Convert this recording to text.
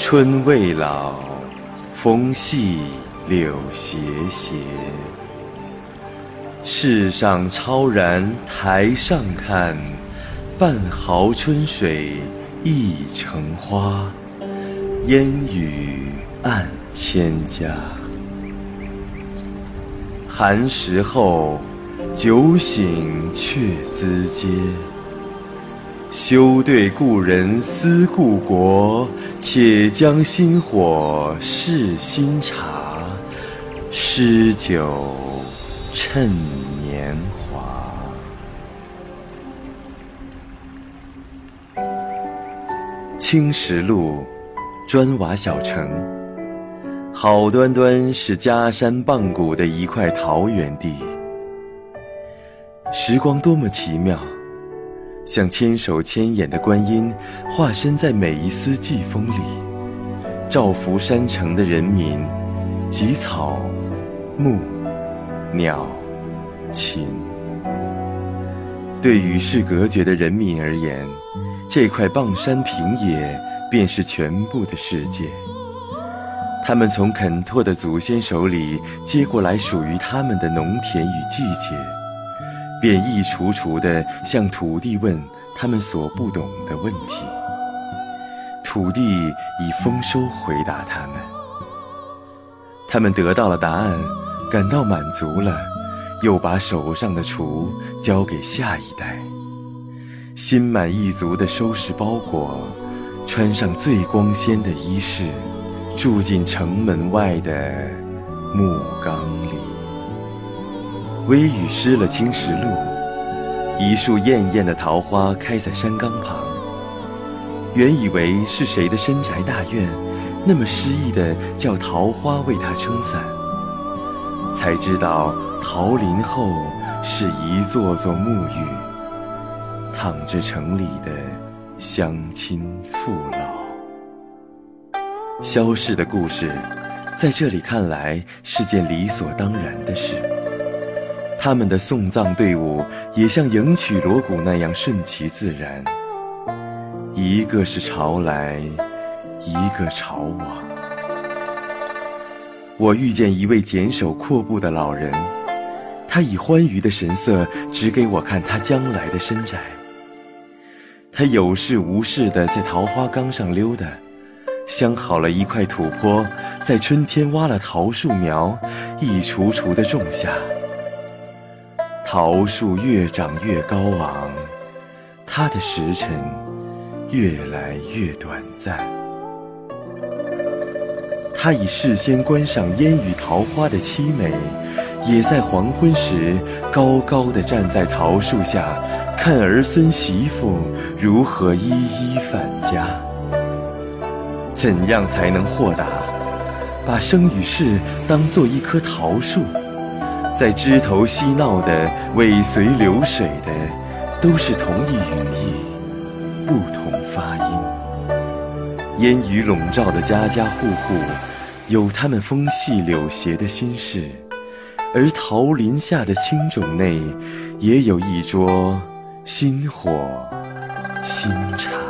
春未老，风细柳斜斜。世上超然台上看，半壕春水一城花，烟雨暗千家。寒食后，酒醒却咨嗟。休对故人思故国，且将新火试新茶。诗酒趁年华。青石路，砖瓦小城，好端端是家山傍谷的一块桃源地。时光多么奇妙。像千手千眼的观音，化身在每一丝季风里，照拂山城的人民，及草、木、鸟、禽。对与世隔绝的人民而言，这块傍山平野便是全部的世界。他们从肯拓的祖先手里接过来属于他们的农田与季节。便一楚楚地向土地问他们所不懂的问题，土地以丰收回答他们。他们得到了答案，感到满足了，又把手上的锄交给下一代，心满意足地收拾包裹，穿上最光鲜的衣饰，住进城门外的木缸里。微雨湿了青石路，一束艳艳的桃花开在山岗旁。原以为是谁的深宅大院，那么诗意的叫桃花为他撑伞，才知道桃林后是一座座沐浴，躺着城里的乡亲父老。消逝的故事，在这里看来是件理所当然的事。他们的送葬队伍也像迎娶锣鼓那样顺其自然，一个是朝来，一个朝往。我遇见一位简手阔步的老人，他以欢愉的神色指给我看他将来的深宅。他有事无事地在桃花岗上溜达，镶好了一块土坡，在春天挖了桃树苗，一锄锄地种下。桃树越长越高昂，它的时辰越来越短暂。他已事先观赏烟雨桃花的凄美，也在黄昏时高高的站在桃树下，看儿孙媳妇如何一一返家。怎样才能豁达，把生与世当做一棵桃树？在枝头嬉闹的、尾随流水的，都是同一语义，不同发音。烟雨笼罩的家家户户，有他们风细柳斜的心事；而桃林下的青冢内，也有一桌新火新茶。